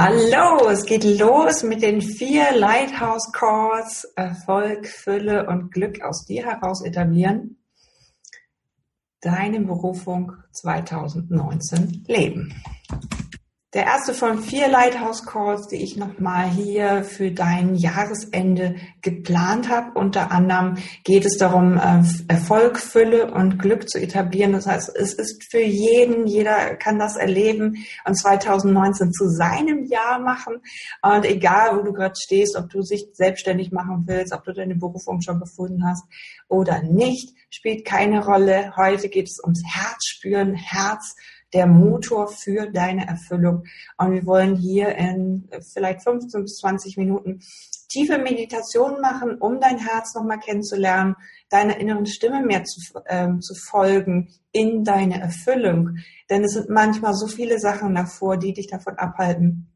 Hallo, es geht los mit den vier Lighthouse Calls Erfolg, Fülle und Glück aus dir heraus etablieren. Deine Berufung 2019 leben. Der erste von vier Lighthouse Calls, die ich nochmal hier für dein Jahresende geplant habe. Unter anderem geht es darum, äh, Erfolg, Fülle und Glück zu etablieren. Das heißt, es ist für jeden, jeder kann das erleben und 2019 zu seinem Jahr machen. Und egal, wo du gerade stehst, ob du dich selbstständig machen willst, ob du deine Berufung schon gefunden hast oder nicht, spielt keine Rolle. Heute geht es ums Herz spüren, Herz der Motor für deine Erfüllung. Und wir wollen hier in vielleicht 15 bis 20 Minuten tiefe Meditationen machen, um dein Herz nochmal kennenzulernen, deiner inneren Stimme mehr zu, ähm, zu folgen in deine Erfüllung. Denn es sind manchmal so viele Sachen davor, die dich davon abhalten,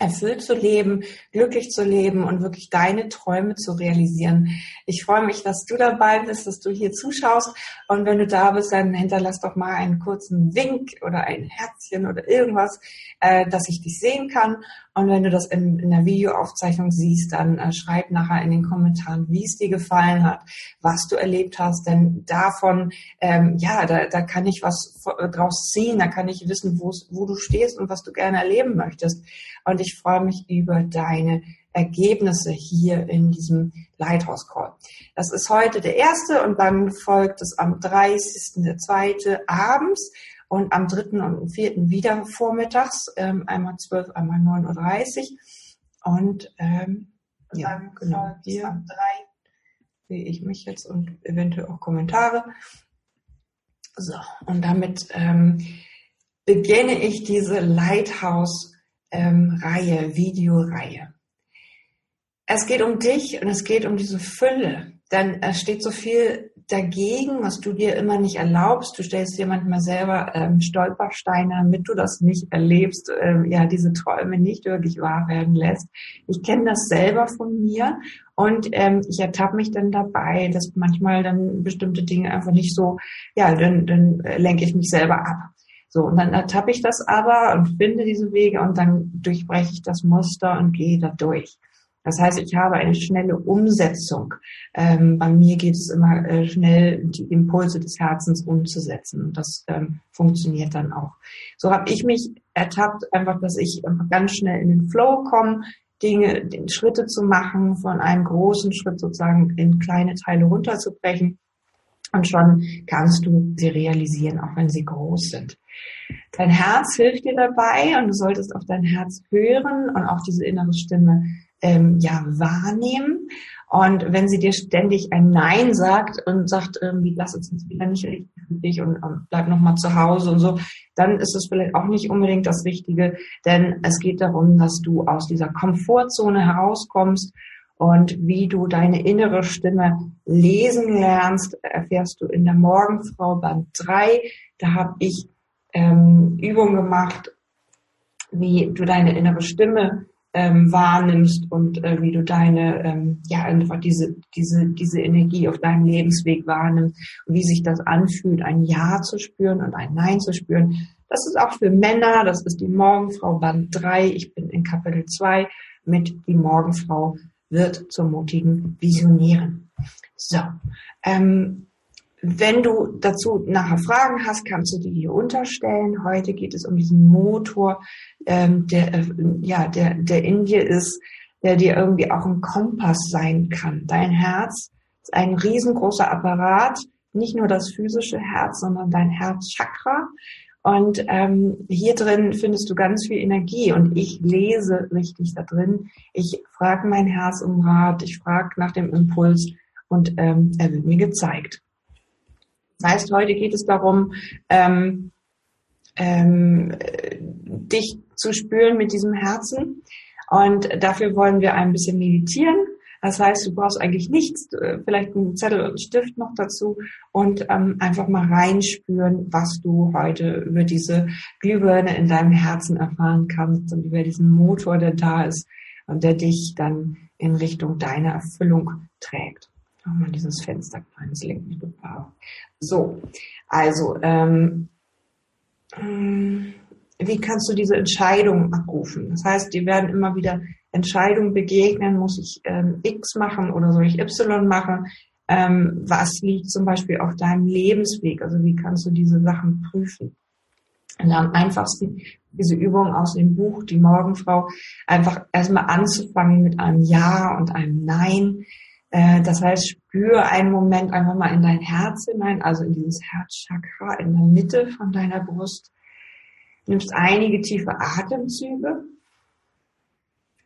erfüllt zu leben, glücklich zu leben und wirklich deine Träume zu realisieren. Ich freue mich, dass du dabei bist, dass du hier zuschaust. Und wenn du da bist, dann hinterlass doch mal einen kurzen Wink oder ein Herzchen oder irgendwas, äh, dass ich dich sehen kann. Und wenn du das in, in der Videoaufzeichnung siehst, dann äh, schreib nachher in den Kommentaren, wie es dir gefallen hat, was du erlebt hast. Denn davon, ähm, ja, da, da kann ich was draus ziehen, da kann ich wissen, wo du stehst und was du gerne erleben möchtest. Und ich freue mich über deine Ergebnisse hier in diesem Lighthouse Call. Das ist heute der erste und dann folgt es am 30. der zweite abends und am dritten und vierten wieder vormittags, ähm, einmal 12, einmal 9.30 Uhr. Und ähm, ja, genau, hier am 3 sehe ich mich jetzt und eventuell auch Kommentare. So, und damit ähm, beginne ich diese Lighthouse ähm, Reihe, Videoreihe. Es geht um dich und es geht um diese Fülle, denn es steht so viel dagegen, was du dir immer nicht erlaubst. Du stellst dir manchmal selber ähm, Stolpersteine, damit du das nicht erlebst, ähm, ja, diese Träume nicht wirklich wahr werden lässt. Ich kenne das selber von mir und ähm, ich ertappe mich dann dabei, dass manchmal dann bestimmte Dinge einfach nicht so, ja, dann, dann lenke ich mich selber ab. So, und dann ertappe ich das aber und finde diese Wege und dann durchbreche ich das Muster und gehe da durch. Das heißt, ich habe eine schnelle Umsetzung. Ähm, bei mir geht es immer äh, schnell, die Impulse des Herzens umzusetzen. Und das ähm, funktioniert dann auch. So habe ich mich ertappt, einfach, dass ich einfach ganz schnell in den Flow komme, Dinge, Schritte zu machen, von einem großen Schritt sozusagen in kleine Teile runterzubrechen. Und schon kannst du sie realisieren, auch wenn sie groß sind. Dein Herz hilft dir dabei und du solltest auf dein Herz hören und auch diese innere Stimme ähm, ja wahrnehmen. Und wenn sie dir ständig ein Nein sagt und sagt irgendwie, lass uns jetzt wieder nicht richtig und, und bleib noch mal zu Hause und so, dann ist es vielleicht auch nicht unbedingt das Richtige, denn es geht darum, dass du aus dieser Komfortzone herauskommst und wie du deine innere Stimme lesen lernst, erfährst du in der Morgenfrau Band 3. Da habe ich ähm, Übungen gemacht, wie du deine innere Stimme ähm, wahrnimmst und äh, wie du deine, ähm, ja, einfach diese, diese, diese Energie auf deinem Lebensweg wahrnimmst und wie sich das anfühlt, ein Ja zu spüren und ein Nein zu spüren. Das ist auch für Männer, das ist die Morgenfrau Band 3, ich bin in Kapitel 2 mit die Morgenfrau wird zur mutigen Visionärin. So, ähm, wenn du dazu nachher Fragen hast, kannst du die hier unterstellen. Heute geht es um diesen Motor, ähm, der, äh, ja, der, der in dir ist, der dir irgendwie auch ein Kompass sein kann. Dein Herz ist ein riesengroßer Apparat, nicht nur das physische Herz, sondern dein Herzchakra. Und ähm, hier drin findest du ganz viel Energie und ich lese richtig da drin. Ich frage mein Herz um Rat, ich frage nach dem Impuls und ähm, er wird mir gezeigt. Das heißt, heute geht es darum, ähm, ähm, dich zu spüren mit diesem Herzen. Und dafür wollen wir ein bisschen meditieren. Das heißt, du brauchst eigentlich nichts, äh, vielleicht einen Zettel und einen Stift noch dazu und ähm, einfach mal reinspüren, was du heute über diese Glühbirne in deinem Herzen erfahren kannst und über diesen Motor, der da ist und der dich dann in Richtung deiner Erfüllung trägt. Mach mal dieses Fenster kleines lenkt mich total. So, also ähm, wie kannst du diese Entscheidungen abrufen? Das heißt, dir werden immer wieder Entscheidungen begegnen, muss ich ähm, X machen oder soll ich Y machen? Ähm, was liegt zum Beispiel auf deinem Lebensweg? Also wie kannst du diese Sachen prüfen? Und am einfachsten diese Übung aus dem Buch Die Morgenfrau, einfach erstmal anzufangen mit einem Ja und einem Nein. Äh, das heißt, spüre einen Moment einfach mal in dein Herz hinein, also in dieses Herzchakra in der Mitte von deiner Brust. Nimmst einige tiefe Atemzüge.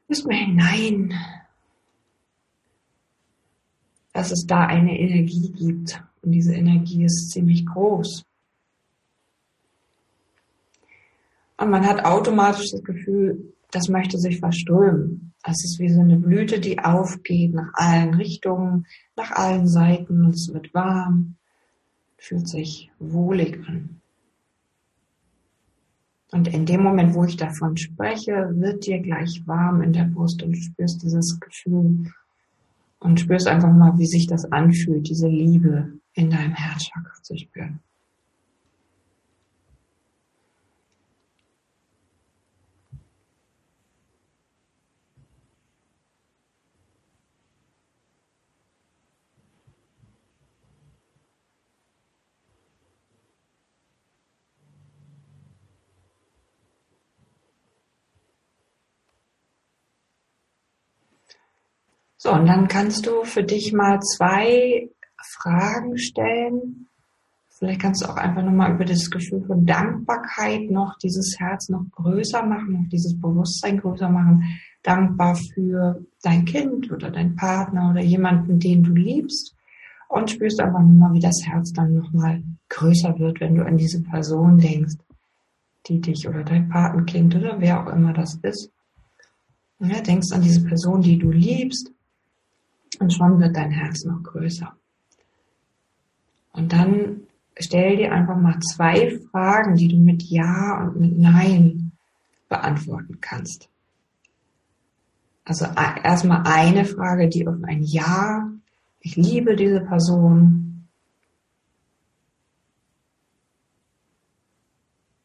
Bist mal hinein, dass es da eine Energie gibt. Und diese Energie ist ziemlich groß. Und man hat automatisch das Gefühl, das möchte sich verströmen. Es ist wie so eine Blüte, die aufgeht nach allen Richtungen, nach allen Seiten es wird warm, fühlt sich wohlig an. Und in dem Moment, wo ich davon spreche, wird dir gleich warm in der Brust und du spürst dieses Gefühl und spürst einfach mal, wie sich das anfühlt, diese Liebe in deinem Herzchakra zu spüren. So, und dann kannst du für dich mal zwei Fragen stellen. Vielleicht kannst du auch einfach nochmal über das Gefühl von Dankbarkeit noch dieses Herz noch größer machen, noch dieses Bewusstsein größer machen. Dankbar für dein Kind oder dein Partner oder jemanden, den du liebst. Und spürst einfach nochmal, wie das Herz dann nochmal größer wird, wenn du an diese Person denkst, die dich oder dein Patenkind oder wer auch immer das ist. Ja, denkst an diese Person, die du liebst und schon wird dein Herz noch größer. Und dann stell dir einfach mal zwei Fragen, die du mit Ja und mit Nein beantworten kannst. Also äh, erstmal eine Frage, die auf ein Ja, ich liebe diese Person.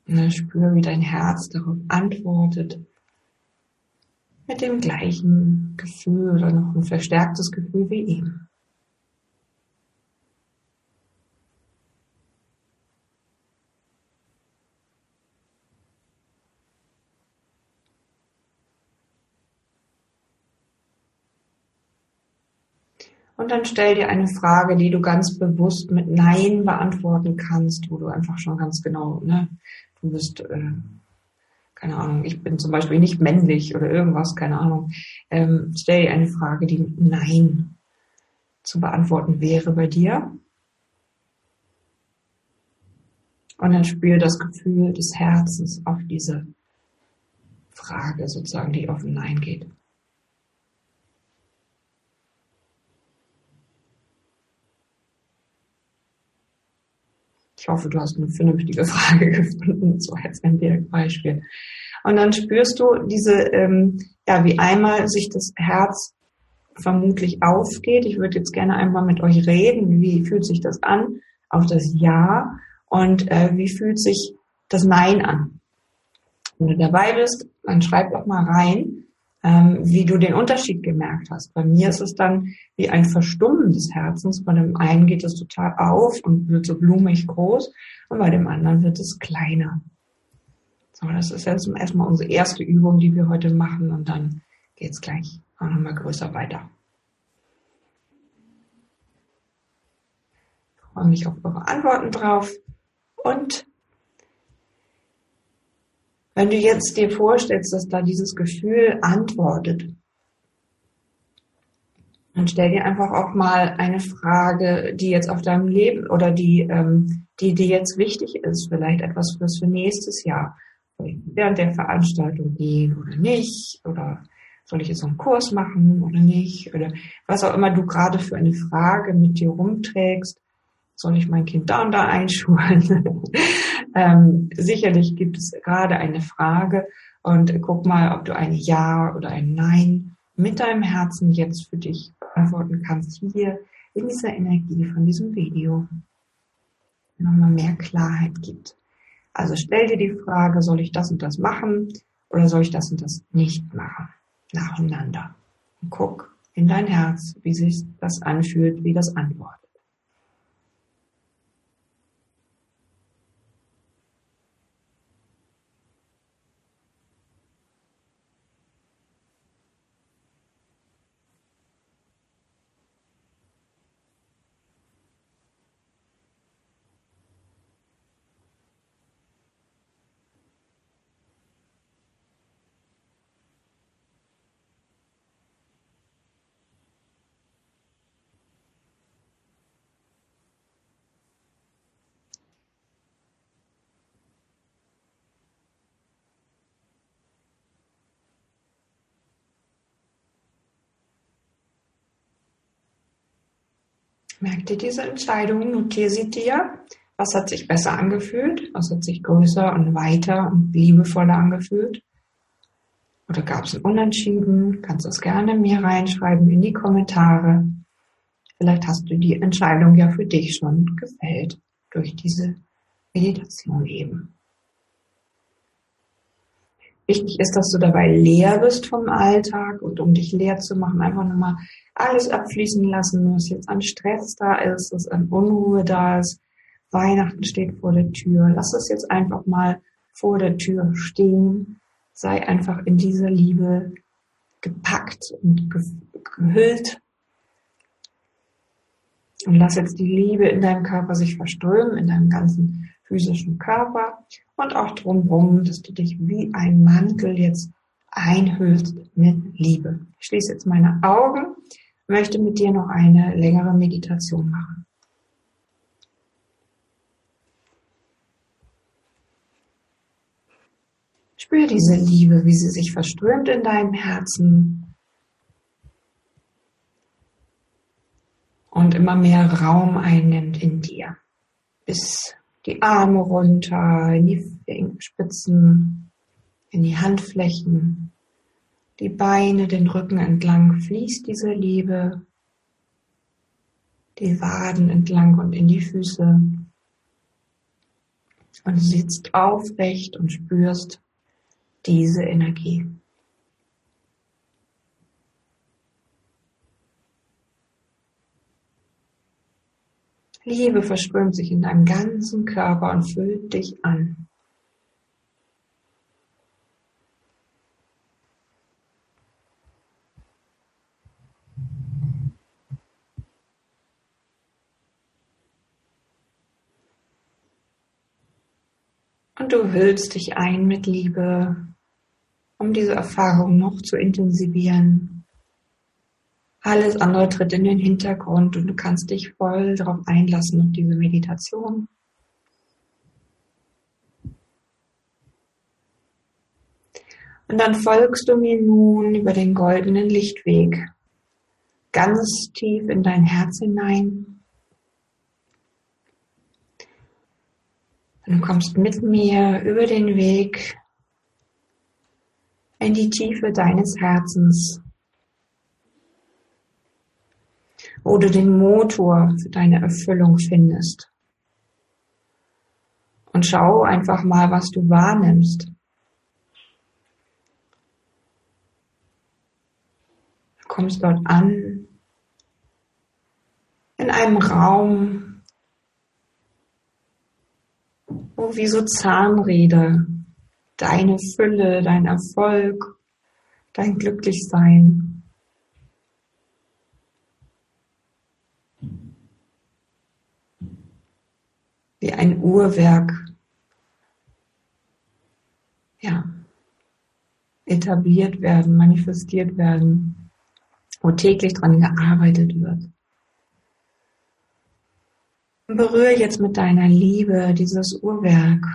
Und dann spür, wie dein Herz darauf antwortet mit dem gleichen Gefühl oder noch ein verstärktes Gefühl wie eben. Und dann stell dir eine Frage, die du ganz bewusst mit Nein beantworten kannst, wo du einfach schon ganz genau, ne, du bist äh, keine Ahnung, ich bin zum Beispiel nicht männlich oder irgendwas, keine Ahnung, ähm, stell dir eine Frage, die Nein zu beantworten wäre bei dir. Und dann spür das Gefühl des Herzens auf diese Frage sozusagen, die auf Nein geht. Ich hoffe, du hast eine vernünftige Frage gefunden, so als ein Beispiel. Und dann spürst du diese, ähm, ja, wie einmal sich das Herz vermutlich aufgeht. Ich würde jetzt gerne einmal mit euch reden. Wie fühlt sich das an? Auf das Ja. Und äh, wie fühlt sich das Nein an? Wenn du dabei bist, dann schreib doch mal rein, ähm, wie du den Unterschied gemerkt hast. Bei mir ist es dann wie ein Verstummen des Herzens. Bei dem einen geht es total auf und wird so blumig groß und bei dem anderen wird es kleiner. So, das ist jetzt erstmal unsere erste Übung, die wir heute machen und dann geht's gleich auch nochmal größer weiter. Ich freue mich auf eure Antworten drauf und wenn du jetzt dir vorstellst, dass da dieses Gefühl antwortet, dann stell dir einfach auch mal eine Frage, die jetzt auf deinem Leben oder die, ähm, die dir jetzt wichtig ist, vielleicht etwas fürs für nächstes Jahr. Soll ich während der Veranstaltung gehen oder nicht? Oder soll ich jetzt einen Kurs machen oder nicht? Oder was auch immer du gerade für eine Frage mit dir rumträgst soll ich mein Kind da und da einschulen? ähm, sicherlich gibt es gerade eine Frage und guck mal, ob du ein Ja oder ein Nein mit deinem Herzen jetzt für dich beantworten kannst hier in dieser Energie von diesem Video. Nochmal mehr Klarheit gibt. Also stell dir die Frage, soll ich das und das machen oder soll ich das und das nicht machen? Nacheinander. Und guck in dein Herz, wie sich das anfühlt, wie das antwortet. Merk dir diese Entscheidung, notiere sie dir. Was hat sich besser angefühlt? Was hat sich größer und weiter und liebevoller angefühlt? Oder gab es ein Unentschieden? Kannst du es gerne mir reinschreiben in die Kommentare. Vielleicht hast du die Entscheidung ja für dich schon gefällt durch diese Meditation eben. Wichtig ist, dass du dabei leer bist vom Alltag und um dich leer zu machen, einfach nochmal alles abfließen lassen, was jetzt an Stress da ist, was an Unruhe da ist. Weihnachten steht vor der Tür. Lass es jetzt einfach mal vor der Tür stehen. Sei einfach in dieser Liebe gepackt und gehüllt. Und lass jetzt die Liebe in deinem Körper sich verströmen, in deinem ganzen physischen Körper und auch drumherum, dass du dich wie ein Mantel jetzt einhüllst mit Liebe. Ich schließe jetzt meine Augen, möchte mit dir noch eine längere Meditation machen. Spür diese Liebe, wie sie sich verströmt in deinem Herzen. Und immer mehr Raum einnimmt in dir, bis die Arme runter, in die Fingerspitzen, in die Handflächen, die Beine, den Rücken entlang fließt diese Liebe, die Waden entlang und in die Füße. Und sitzt aufrecht und spürst diese Energie. Liebe verströmt sich in deinem ganzen Körper und füllt dich an. Und du hüllst dich ein mit Liebe, um diese Erfahrung noch zu intensivieren. Alles andere tritt in den Hintergrund und du kannst dich voll darauf einlassen, auf diese Meditation. Und dann folgst du mir nun über den goldenen Lichtweg ganz tief in dein Herz hinein. Du kommst mit mir über den Weg in die Tiefe deines Herzens wo du den Motor für deine Erfüllung findest. Und schau einfach mal, was du wahrnimmst. Du kommst dort an, in einem Raum, wo wie so Zahnräder. Deine Fülle, dein Erfolg, dein Glücklichsein. Wie ein Uhrwerk. Ja, etabliert werden, manifestiert werden, wo täglich dran gearbeitet wird. Berühre jetzt mit deiner Liebe dieses Uhrwerk.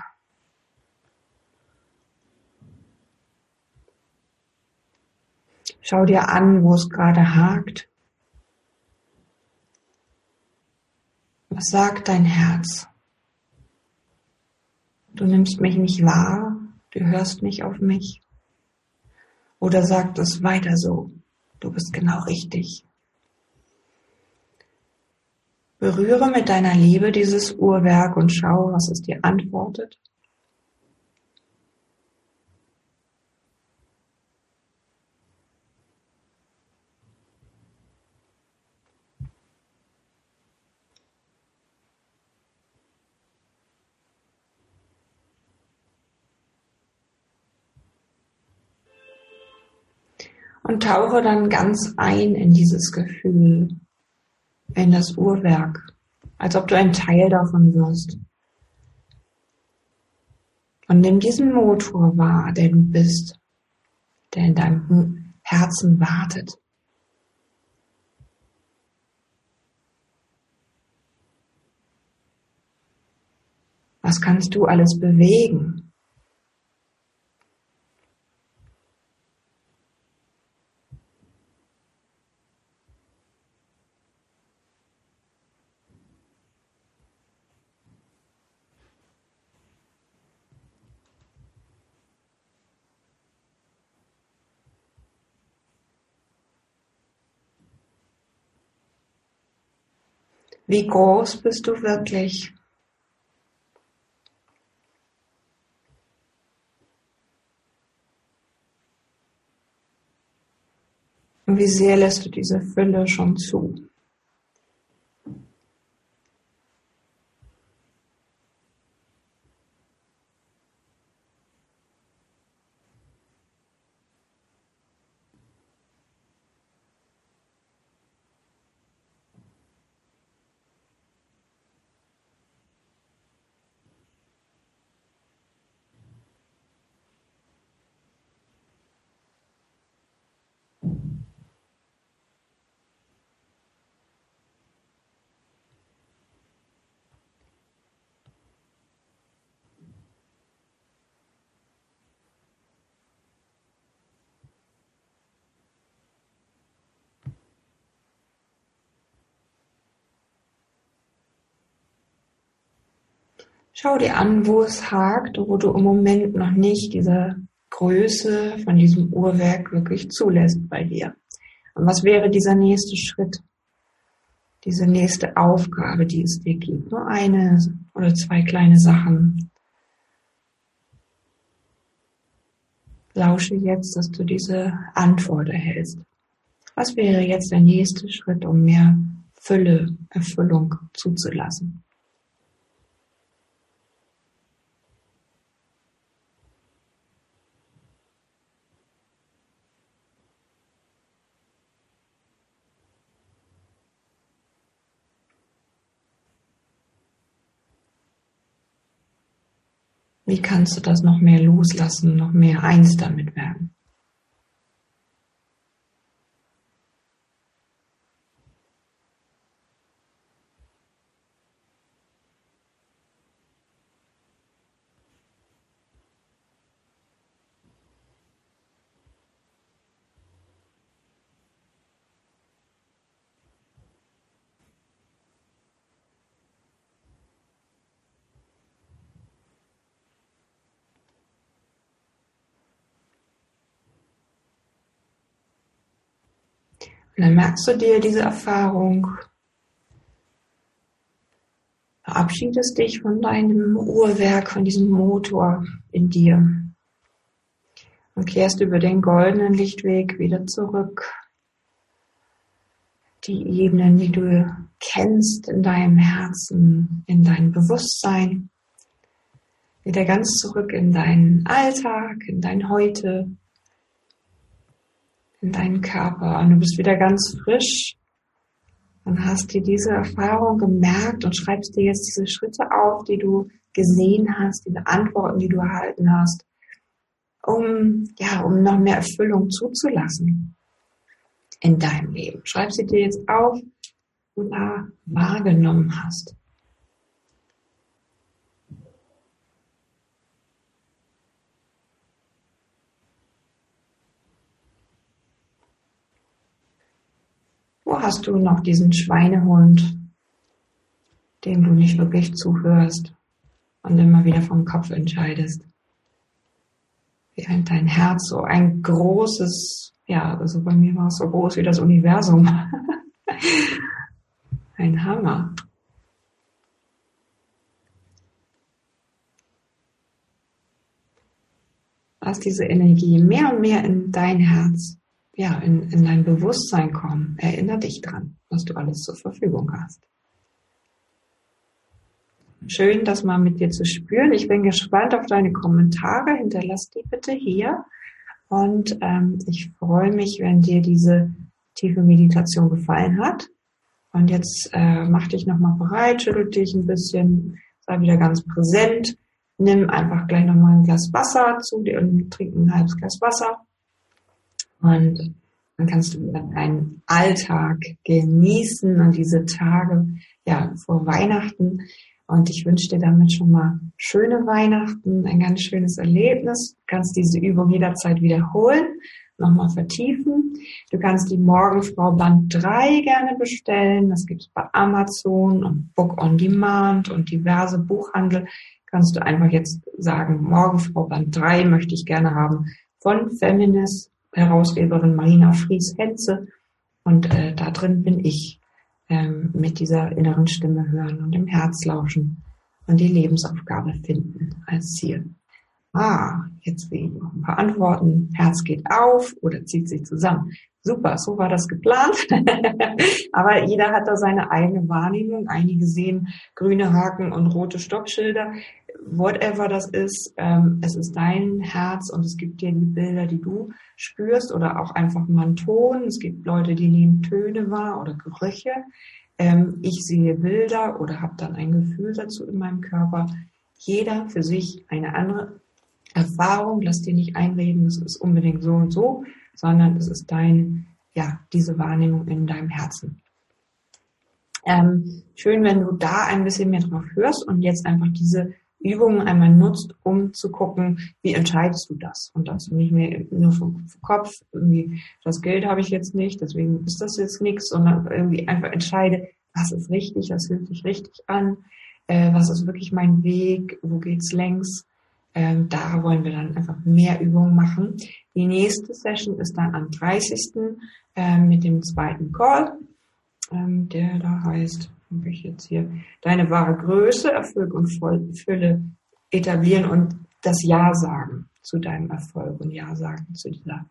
Schau dir an, wo es gerade hakt. Was sagt dein Herz? Du nimmst mich nicht wahr, du hörst nicht auf mich. Oder sagt es weiter so, du bist genau richtig. Berühre mit deiner Liebe dieses Uhrwerk und schau, was es dir antwortet. und tauche dann ganz ein in dieses Gefühl in das Uhrwerk, als ob du ein Teil davon wirst. Und nimm diesen Motor wahr, der du bist, der in deinem Herzen wartet. Was kannst du alles bewegen? Wie groß bist du wirklich? Wie sehr lässt du diese Fülle schon zu? Schau dir an, wo es hakt, wo du im Moment noch nicht diese Größe von diesem Uhrwerk wirklich zulässt bei dir. Und was wäre dieser nächste Schritt? Diese nächste Aufgabe, die es dir gibt. Nur eine oder zwei kleine Sachen. Lausche jetzt, dass du diese Antwort erhältst. Was wäre jetzt der nächste Schritt, um mehr Fülle, Erfüllung zuzulassen? Wie kannst du das noch mehr loslassen, noch mehr eins damit werden? Und dann merkst du dir diese Erfahrung, verabschiedest dich von deinem Uhrwerk, von diesem Motor in dir und kehrst über den goldenen Lichtweg wieder zurück. Die Ebenen, die du kennst in deinem Herzen, in dein Bewusstsein, wieder ganz zurück in deinen Alltag, in dein Heute, in deinen Körper und du bist wieder ganz frisch und hast dir diese Erfahrung gemerkt und schreibst dir jetzt diese Schritte auf, die du gesehen hast, diese Antworten, die du erhalten hast, um, ja, um noch mehr Erfüllung zuzulassen in deinem Leben. Schreib sie dir jetzt auf, wo du da wahrgenommen hast. Hast du noch diesen Schweinehund, dem du nicht wirklich zuhörst und immer wieder vom Kopf entscheidest? Während dein Herz so ein großes, ja, also bei mir war es so groß wie das Universum. ein Hammer. Lass diese Energie mehr und mehr in dein Herz ja, in, in dein Bewusstsein kommen. Erinner dich dran, was du alles zur Verfügung hast. Schön, das mal mit dir zu spüren. Ich bin gespannt auf deine Kommentare. Hinterlass die bitte hier Und ähm, ich freue mich, wenn dir diese tiefe Meditation gefallen hat. Und jetzt äh, mach dich nochmal bereit, schüttel dich ein bisschen, sei wieder ganz präsent. Nimm einfach gleich nochmal ein Glas Wasser zu dir und trink ein halbes Glas Wasser. Und dann kannst du deinen Alltag genießen und diese Tage ja, vor Weihnachten. Und ich wünsche dir damit schon mal schöne Weihnachten, ein ganz schönes Erlebnis. Du kannst diese Übung jederzeit wiederholen, nochmal vertiefen. Du kannst die Morgenfrau Band 3 gerne bestellen. Das gibt es bei Amazon und Book on Demand und diverse Buchhandel. Kannst du einfach jetzt sagen, Morgenfrau Band 3 möchte ich gerne haben von Feminist Herausgeberin Marina Fries-Henze. Und äh, da drin bin ich ähm, mit dieser inneren Stimme hören und im Herz lauschen und die Lebensaufgabe finden als Ziel. Ah, jetzt sehe ich noch ein paar Antworten. Herz geht auf oder zieht sich zusammen. Super, so war das geplant. Aber jeder hat da seine eigene Wahrnehmung. Einige sehen grüne Haken und rote Stoppschilder. Whatever das ist, ähm, es ist dein Herz und es gibt dir die Bilder, die du spürst oder auch einfach mal einen Ton. Es gibt Leute, die nehmen Töne wahr oder Gerüche. Ähm, ich sehe Bilder oder habe dann ein Gefühl dazu in meinem Körper. Jeder für sich eine andere Erfahrung. Lass dir nicht einreden, es ist unbedingt so und so sondern es ist dein, ja, diese Wahrnehmung in deinem Herzen. Ähm, schön, wenn du da ein bisschen mehr drauf hörst und jetzt einfach diese Übungen einmal nutzt, um zu gucken, wie entscheidest du das? Und das nicht mehr nur vom Kopf, irgendwie, das Geld habe ich jetzt nicht, deswegen ist das jetzt nichts, sondern irgendwie einfach entscheide, was ist richtig, was fühlt sich richtig an, äh, was ist wirklich mein Weg, wo geht's längs, ähm, da wollen wir dann einfach mehr Übungen machen. Die nächste Session ist dann am 30. Ähm, mit dem zweiten Call, ähm, der da heißt, habe ich jetzt hier, deine wahre Größe, Erfolg und Fülle etablieren und das Ja sagen zu deinem Erfolg und Ja sagen zu dieser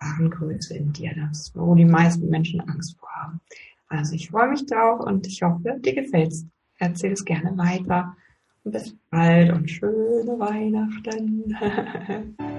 wahren Größe in dir. Das ist, wo die meisten Menschen Angst vor haben. Also ich freue mich drauf und ich hoffe, dir gefällt's. Erzähl es gerne weiter. Bis bald und schöne Weihnachten.